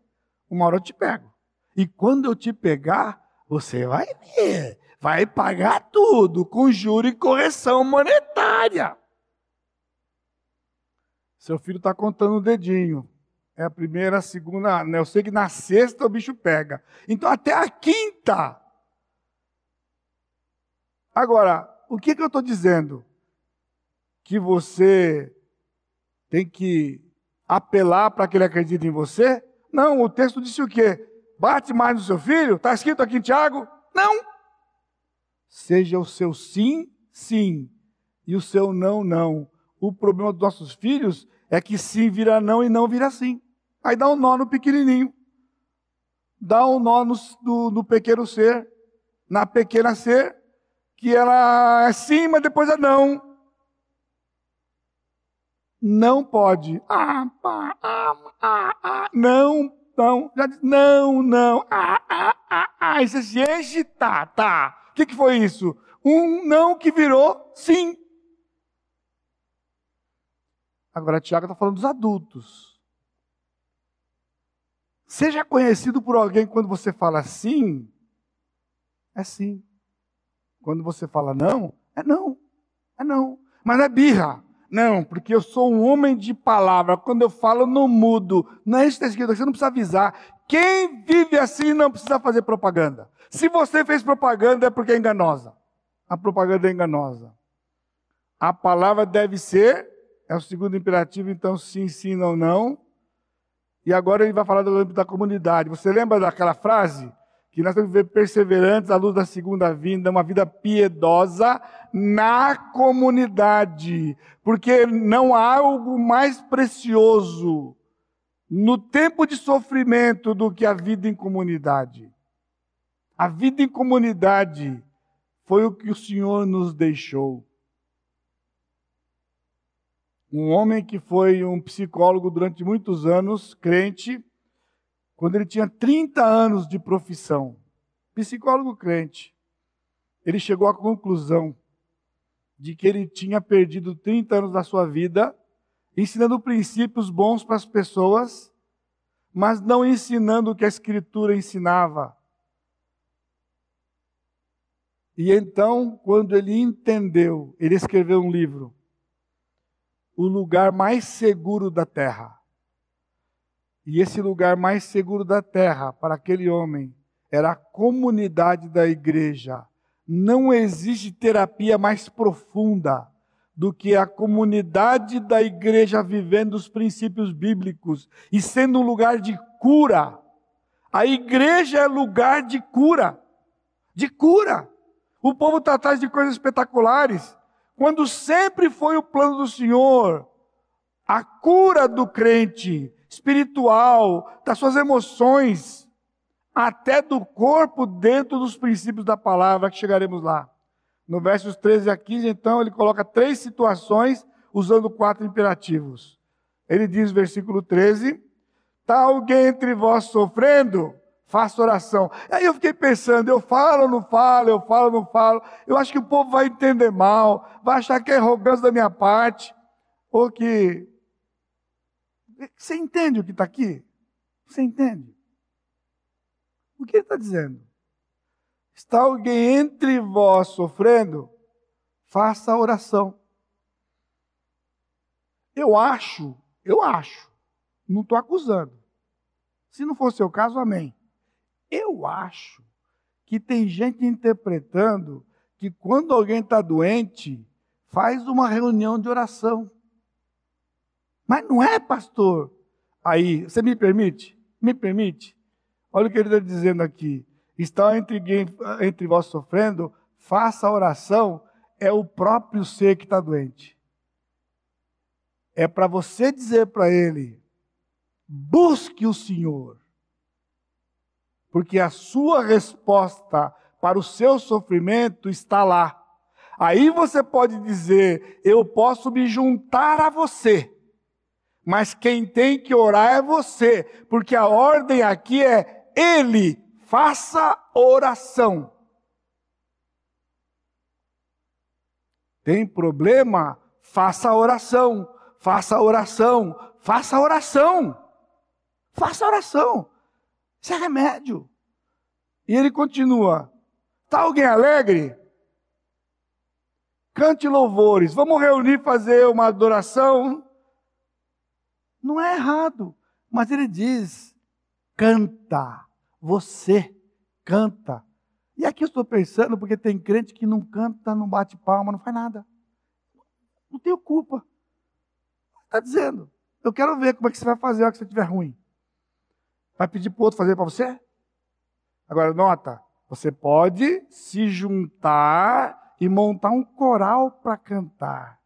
Uma hora eu te pego. E quando eu te pegar, você vai ver. Vai pagar tudo com juro e correção monetária. Seu filho está contando o dedinho. É a primeira, a segunda. Né? Eu sei que na sexta o bicho pega. Então até a quinta. Agora, o que, que eu estou dizendo? Que você tem que apelar para que ele acredite em você? Não, o texto disse o quê? Bate mais no seu filho? Está escrito aqui em Tiago? Não. Seja o seu sim, sim, e o seu não, não. O problema dos nossos filhos é que sim vira não e não vira sim. Aí dá um nó no pequenininho. Dá um nó no, no, no pequeno ser, na pequena ser, que ela é sim, mas depois é não. Não pode. Ah, pá, ah, ah, ah, não, não, já disse, não, não, ah, ah, ah, ah. E se tá, tá. O que, que foi isso? Um não que virou sim. Agora, Tiago está falando dos adultos. Seja conhecido por alguém quando você fala sim, é sim. Quando você fala não, é não. É não. Mas não é birra. Não, porque eu sou um homem de palavra. Quando eu falo, não mudo. Não é isso que está escrito. Você não precisa avisar. Quem vive assim não precisa fazer propaganda. Se você fez propaganda, é porque é enganosa. A propaganda é enganosa. A palavra deve ser, é o segundo imperativo, então sim, sim, não, não. E agora ele vai falar do âmbito da comunidade. Você lembra daquela frase? Que nós temos que viver perseverantes à luz da segunda vinda, uma vida piedosa na comunidade. Porque não há algo mais precioso no tempo de sofrimento do que a vida em comunidade. A vida em comunidade foi o que o Senhor nos deixou um homem que foi um psicólogo durante muitos anos, crente, quando ele tinha 30 anos de profissão, psicólogo crente, ele chegou à conclusão de que ele tinha perdido 30 anos da sua vida ensinando princípios bons para as pessoas, mas não ensinando o que a Escritura ensinava. E então, quando ele entendeu, ele escreveu um livro o lugar mais seguro da terra. E esse lugar mais seguro da terra para aquele homem era a comunidade da igreja. Não existe terapia mais profunda do que a comunidade da igreja vivendo os princípios bíblicos e sendo um lugar de cura. A igreja é lugar de cura. De cura. O povo está atrás de coisas espetaculares quando sempre foi o plano do Senhor a cura do crente espiritual, das suas emoções, até do corpo dentro dos princípios da palavra, que chegaremos lá. No versos 13 a 15, então, ele coloca três situações usando quatro imperativos. Ele diz, versículo 13: Está alguém entre vós sofrendo? faça oração. Aí eu fiquei pensando, eu falo não falo, eu falo não falo. Eu acho que o povo vai entender mal, vai achar que é arrogância da minha parte, ou que. Você entende o que está aqui? Você entende? O que ele está dizendo? Está alguém entre vós sofrendo? Faça a oração. Eu acho, eu acho, não estou acusando. Se não for seu caso, amém. Eu acho que tem gente interpretando que quando alguém está doente, faz uma reunião de oração. Mas não é, pastor. Aí, você me permite? Me permite? Olha o que ele está dizendo aqui. Está entre, entre vós sofrendo, faça a oração, é o próprio ser que está doente. É para você dizer para ele: busque o Senhor, porque a sua resposta para o seu sofrimento está lá. Aí você pode dizer: eu posso me juntar a você. Mas quem tem que orar é você, porque a ordem aqui é ele faça oração. Tem problema? Faça oração, faça oração, faça oração. Faça oração. Isso é remédio. E ele continua: Está alguém alegre? Cante louvores. Vamos reunir, fazer uma adoração. Não é errado. Mas ele diz: canta. Você canta. E aqui eu estou pensando, porque tem crente que não canta, não bate palma, não faz nada. Não tenho culpa. Está dizendo. Eu quero ver como é que você vai fazer a hora que você estiver ruim. Vai pedir para o outro fazer para você? Agora, nota, você pode se juntar e montar um coral para cantar.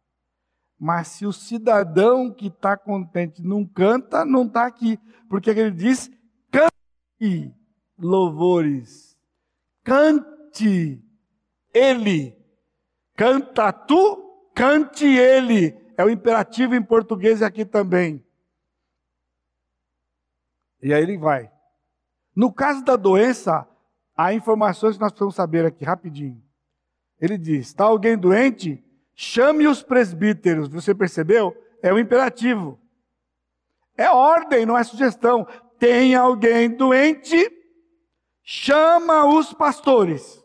Mas se o cidadão que está contente não canta, não está aqui. Porque ele diz: cante louvores. Cante ele. Canta tu, cante ele. É o imperativo em português aqui também. E aí ele vai. No caso da doença, há informações que nós precisamos saber aqui rapidinho. Ele diz: está alguém doente? Chame os presbíteros. Você percebeu? É o imperativo. É ordem, não é sugestão. Tem alguém doente? Chama os pastores.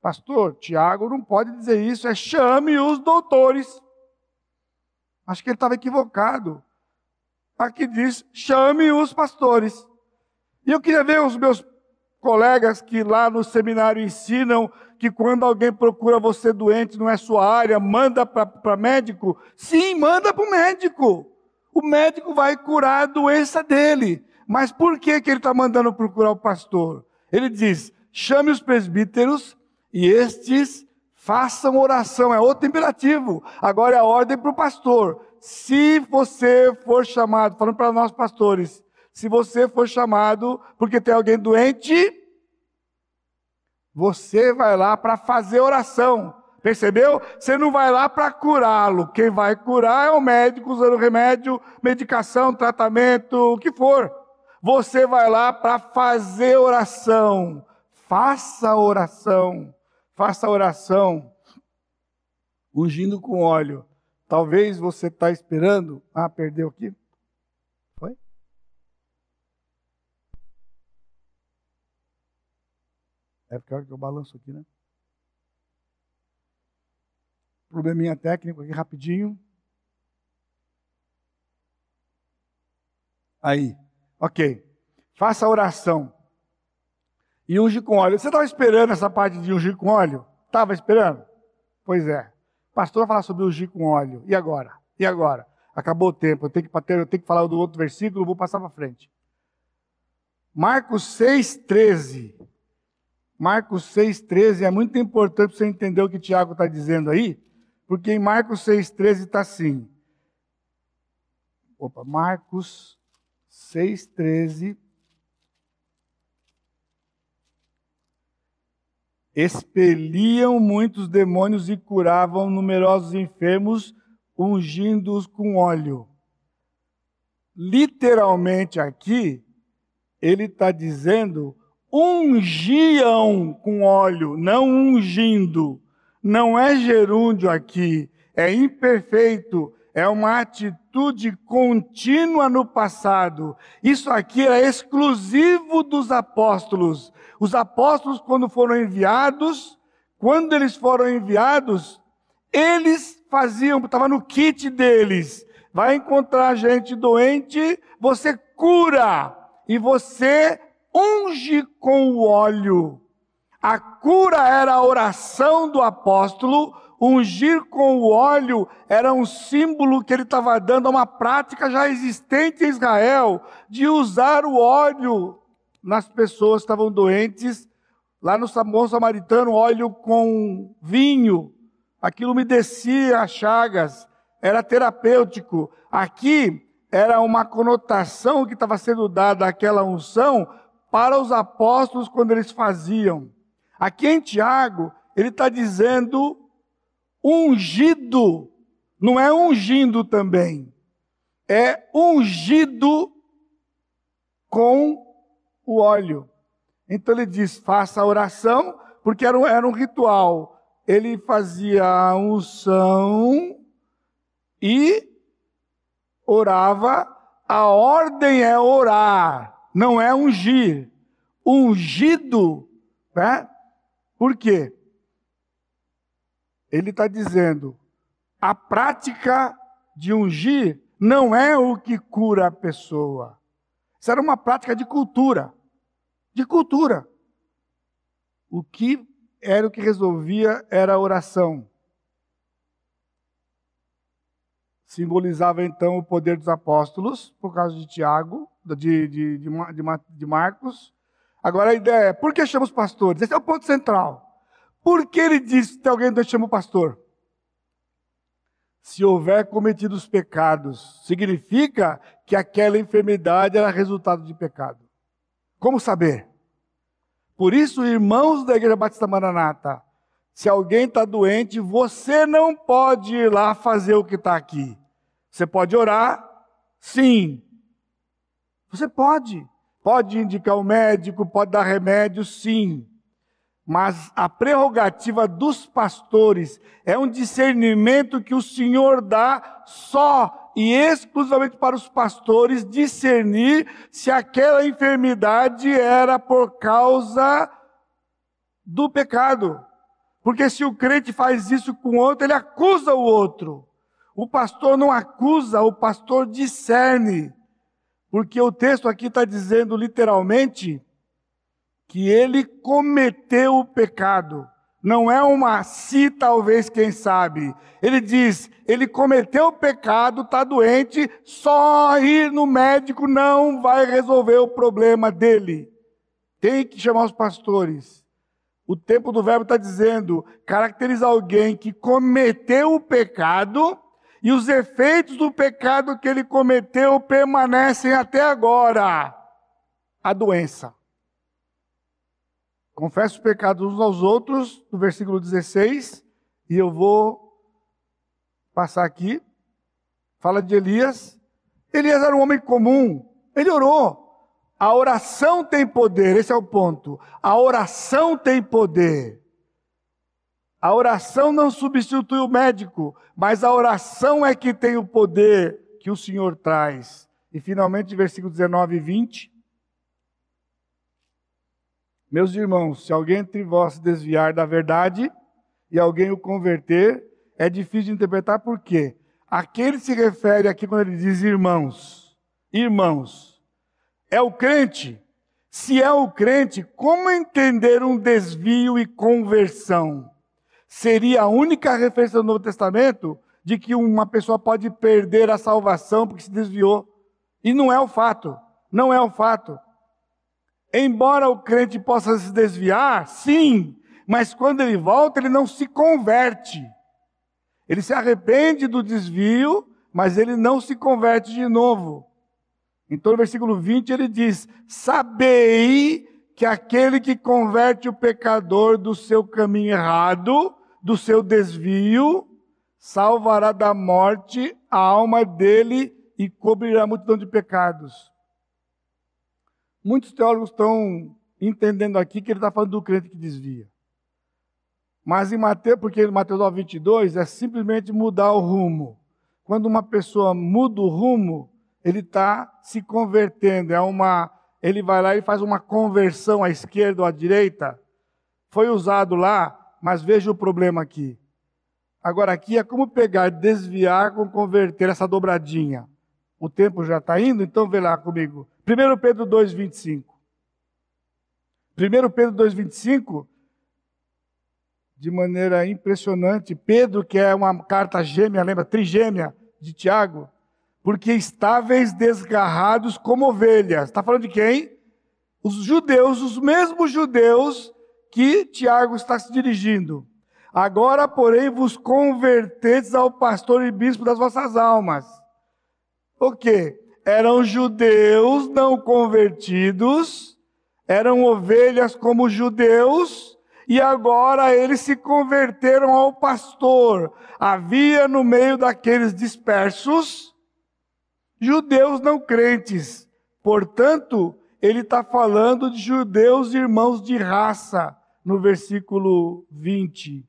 Pastor, Tiago não pode dizer isso, é chame os doutores. Acho que ele estava equivocado. Aqui diz: chame os pastores. E eu queria ver os meus colegas que lá no seminário ensinam que quando alguém procura você doente, não é sua área, manda para médico. Sim, manda para o médico. O médico vai curar a doença dele. Mas por que, que ele está mandando procurar o pastor? Ele diz: chame os presbíteros e estes façam oração. É outro imperativo. Agora é a ordem para o pastor. Se você for chamado, falando para nós pastores, se você for chamado porque tem alguém doente, você vai lá para fazer oração. Percebeu? Você não vai lá para curá-lo. Quem vai curar é o médico usando remédio, medicação, tratamento, o que for. Você vai lá para fazer oração. Faça oração. Faça oração. Ungindo com óleo. Talvez você está esperando. Ah, perdeu aqui? Foi? É porque que eu balanço aqui, né? Probleminha técnico aqui rapidinho. Aí. Ok. Faça a oração. E unge com óleo. Você estava esperando essa parte de ungir com óleo? Estava esperando? Pois é. Pastor vai falar sobre ungir com óleo. E agora? E agora? Acabou o tempo. Eu tenho que, eu tenho que falar do outro versículo, vou passar para frente. Marcos 6, 13. Marcos 6, 13 é muito importante para você entender o que Tiago está dizendo aí, porque em Marcos 6, 13 está assim. Opa, Marcos 6,13. Expeliam muitos demônios e curavam numerosos enfermos, ungindo-os com óleo. Literalmente aqui, ele está dizendo ungiam com óleo, não ungindo. Não é gerúndio aqui, é imperfeito, é uma atitude contínua no passado. Isso aqui era exclusivo dos apóstolos. Os apóstolos, quando foram enviados, quando eles foram enviados, eles faziam, estava no kit deles. Vai encontrar gente doente, você cura e você unge com o óleo. A cura era a oração do apóstolo, ungir com o óleo era um símbolo que ele estava dando a uma prática já existente em Israel, de usar o óleo nas pessoas que estavam doentes. Lá no bom samaritano, óleo com vinho, aquilo umedecia as chagas, era terapêutico. Aqui era uma conotação que estava sendo dada àquela unção para os apóstolos quando eles faziam. Aqui em Tiago, ele está dizendo ungido, não é ungindo também, é ungido com o óleo. Então ele diz: faça a oração, porque era um, era um ritual. Ele fazia a unção e orava. A ordem é orar, não é ungir. Ungido, né? Por quê? Ele está dizendo: a prática de ungir não é o que cura a pessoa. Isso era uma prática de cultura. De cultura. O que era o que resolvia era a oração. Simbolizava então o poder dos apóstolos, por causa de Tiago, de, de, de, de Marcos. Agora a ideia é: por que chamamos pastores? Esse é o ponto central. Por que ele diz que alguém não chama o pastor? Se houver cometido os pecados, significa que aquela enfermidade era resultado de pecado. Como saber? Por isso, irmãos da Igreja Batista Maranata, se alguém está doente, você não pode ir lá fazer o que está aqui. Você pode orar? Sim. Você pode. Pode indicar o médico, pode dar remédio? Sim. Mas a prerrogativa dos pastores é um discernimento que o Senhor dá só e exclusivamente para os pastores discernir se aquela enfermidade era por causa do pecado. Porque se o crente faz isso com o outro, ele acusa o outro. O pastor não acusa, o pastor discerne. Porque o texto aqui está dizendo literalmente que ele cometeu o pecado. Não é uma se, talvez, quem sabe. Ele diz: ele cometeu o pecado, está doente, só ir no médico não vai resolver o problema dele. Tem que chamar os pastores. O tempo do verbo está dizendo: caracteriza alguém que cometeu o pecado e os efeitos do pecado que ele cometeu permanecem até agora a doença. Confessa os pecados uns aos outros, no versículo 16, e eu vou passar aqui. Fala de Elias. Elias era um homem comum, ele orou. A oração tem poder, esse é o ponto. A oração tem poder. A oração não substitui o médico, mas a oração é que tem o poder que o Senhor traz. E finalmente, versículo 19 e 20. Meus irmãos, se alguém entre vós se desviar da verdade e alguém o converter, é difícil de interpretar por quê? Aquele se refere aqui quando ele diz irmãos. Irmãos. É o crente. Se é o crente, como entender um desvio e conversão? Seria a única referência do Novo Testamento de que uma pessoa pode perder a salvação porque se desviou. E não é o fato. Não é o fato. Embora o crente possa se desviar, sim, mas quando ele volta, ele não se converte. Ele se arrepende do desvio, mas ele não se converte de novo. Então, no versículo 20, ele diz: Sabei que aquele que converte o pecador do seu caminho errado, do seu desvio, salvará da morte a alma dele e cobrirá a multidão de pecados. Muitos teólogos estão entendendo aqui que ele está falando do crente que desvia. Mas em Mateus, porque em Mateus 9, 22 é simplesmente mudar o rumo. Quando uma pessoa muda o rumo, ele está se convertendo. É uma, ele vai lá e faz uma conversão à esquerda ou à direita. Foi usado lá, mas veja o problema aqui. Agora aqui é como pegar, desviar com converter essa dobradinha. O tempo já está indo, então vê lá comigo. 1 Pedro 2,25. 1 Pedro 2,25, de maneira impressionante, Pedro, que é uma carta gêmea, lembra? Trigêmea de Tiago, porque estáveis desgarrados como ovelhas. Está falando de quem? Os judeus, os mesmos judeus que Tiago está se dirigindo. Agora, porém, vos converteis ao pastor e bispo das vossas almas. O quê? Eram judeus não convertidos, eram ovelhas como judeus, e agora eles se converteram ao pastor. Havia no meio daqueles dispersos judeus não crentes. Portanto, ele está falando de judeus irmãos de raça, no versículo 20.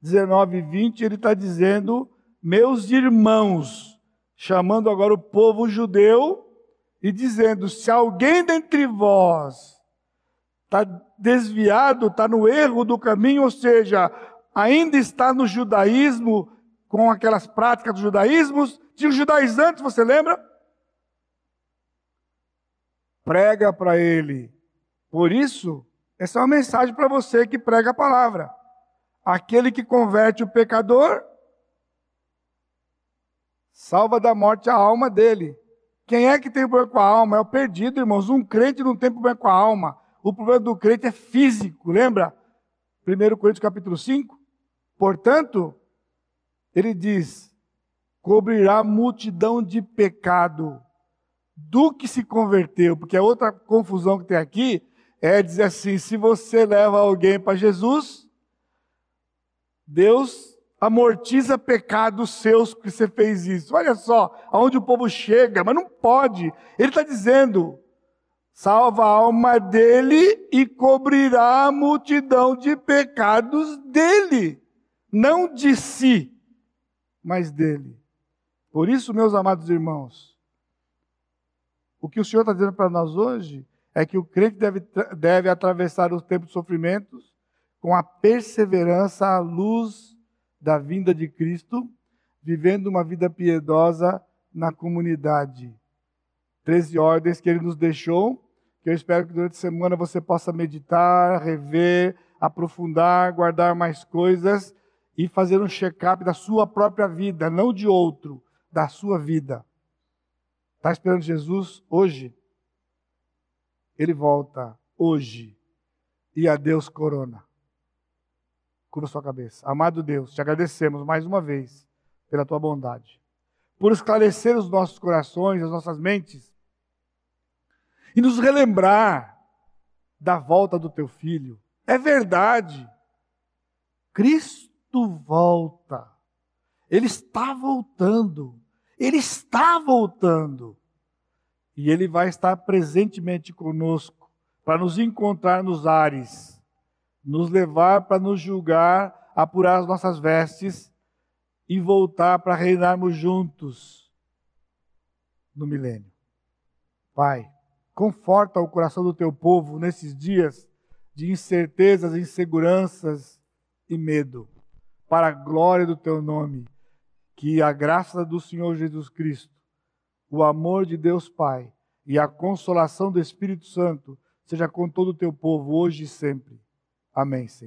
19 e 20, ele está dizendo: Meus irmãos, chamando agora o povo judeu e dizendo: Se alguém dentre vós está desviado, está no erro do caminho, ou seja, ainda está no judaísmo, com aquelas práticas dos judaísmos, tinha os judaizantes, você lembra? Prega para ele. Por isso, essa é uma mensagem para você que prega a palavra. Aquele que converte o pecador, salva da morte a alma dele. Quem é que tem problema com a alma? É o perdido, irmãos. Um crente não tem problema com a alma. O problema do crente é físico, lembra? 1 Coríntios capítulo 5. Portanto, ele diz: cobrirá multidão de pecado do que se converteu, porque a outra confusão que tem aqui é dizer assim: se você leva alguém para Jesus, Deus amortiza pecados seus porque você fez isso. Olha só aonde o povo chega, mas não pode. Ele está dizendo: salva a alma dele e cobrirá a multidão de pecados dele, não de si, mas dele. Por isso, meus amados irmãos, o que o Senhor está dizendo para nós hoje é que o crente deve, deve atravessar os tempos de sofrimentos com a perseverança à luz da vinda de Cristo, vivendo uma vida piedosa na comunidade. Treze ordens que ele nos deixou, que eu espero que durante a semana você possa meditar, rever, aprofundar, guardar mais coisas e fazer um check-up da sua própria vida, não de outro, da sua vida. Está esperando Jesus hoje? Ele volta hoje e a Deus corona. Cubra sua cabeça. Amado Deus, te agradecemos mais uma vez pela tua bondade, por esclarecer os nossos corações, as nossas mentes e nos relembrar da volta do teu filho. É verdade. Cristo volta. Ele está voltando. Ele está voltando. E Ele vai estar presentemente conosco para nos encontrar nos ares, nos levar para nos julgar, apurar as nossas vestes e voltar para reinarmos juntos no milênio. Pai, conforta o coração do teu povo nesses dias de incertezas, inseguranças e medo, para a glória do teu nome. Que a graça do Senhor Jesus Cristo o amor de Deus Pai e a consolação do Espírito Santo seja com todo o teu povo, hoje e sempre. Amém, Senhor.